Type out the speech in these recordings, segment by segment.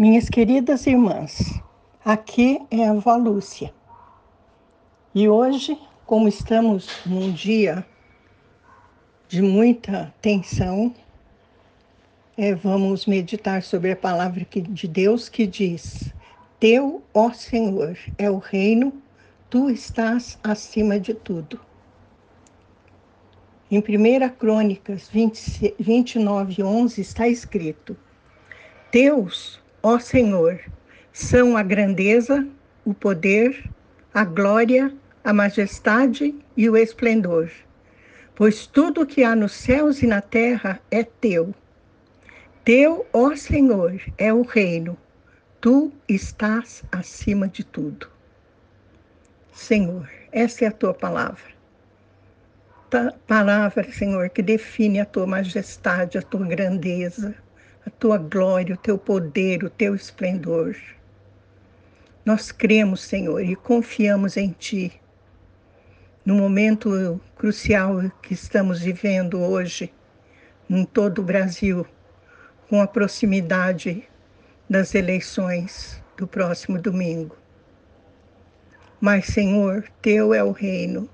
Minhas queridas irmãs, aqui é a avó Lúcia. E hoje, como estamos num dia de muita tensão, é, vamos meditar sobre a palavra de Deus que diz: Teu, ó Senhor, é o reino, tu estás acima de tudo. Em 1 Crônicas 20, 29, 11 está escrito: Teus, ó Senhor, são a grandeza, o poder, a glória, a majestade e o esplendor. Pois tudo que há nos céus e na terra é teu. Teu, ó Senhor, é o reino. Tu estás acima de tudo. Senhor, essa é a tua palavra palavra, Senhor, que define a tua majestade, a tua grandeza, a tua glória, o teu poder, o teu esplendor. Nós cremos, Senhor, e confiamos em Ti. No momento crucial que estamos vivendo hoje, em todo o Brasil, com a proximidade das eleições do próximo domingo. Mas, Senhor, Teu é o reino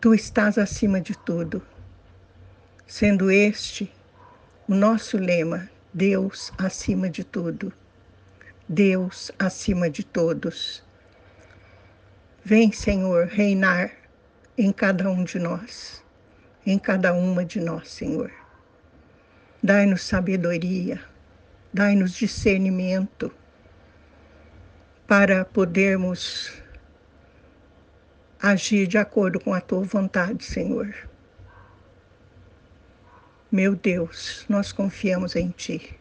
Tu estás acima de tudo, sendo este o nosso lema: Deus acima de tudo, Deus acima de todos. Vem, Senhor, reinar em cada um de nós, em cada uma de nós, Senhor. Dai-nos sabedoria, dai-nos discernimento para podermos agir de acordo com a tua vontade, Senhor. Meu Deus, nós confiamos em ti.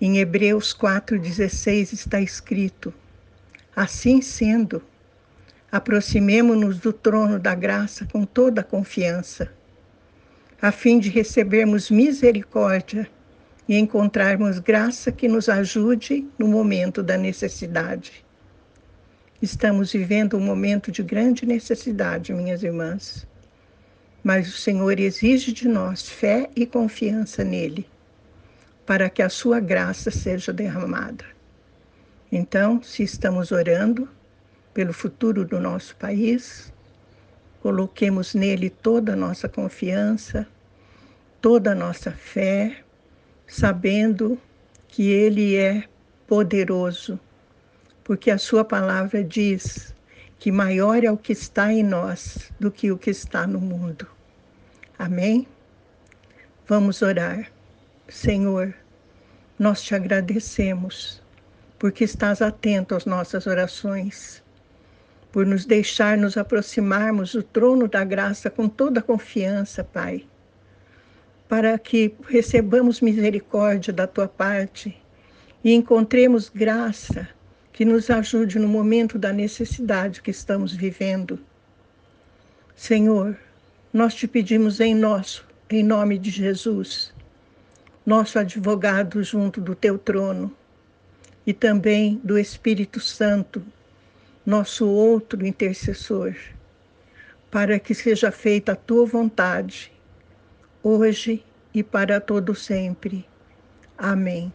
Em Hebreus 4,16 está escrito: Assim sendo, aproximemo-nos do trono da graça com toda a confiança, a fim de recebermos misericórdia e encontrarmos graça que nos ajude no momento da necessidade. Estamos vivendo um momento de grande necessidade, minhas irmãs. Mas o Senhor exige de nós fé e confiança nele, para que a sua graça seja derramada. Então, se estamos orando pelo futuro do nosso país, coloquemos nele toda a nossa confiança, toda a nossa fé, sabendo que ele é poderoso porque a sua palavra diz que maior é o que está em nós do que o que está no mundo. Amém? Vamos orar. Senhor, nós te agradecemos porque estás atento às nossas orações, por nos deixar nos aproximarmos do trono da graça com toda a confiança, Pai, para que recebamos misericórdia da tua parte e encontremos graça que nos ajude no momento da necessidade que estamos vivendo. Senhor, nós te pedimos em nosso, em nome de Jesus, nosso advogado junto do teu trono, e também do Espírito Santo, nosso outro intercessor, para que seja feita a tua vontade, hoje e para todo sempre. Amém.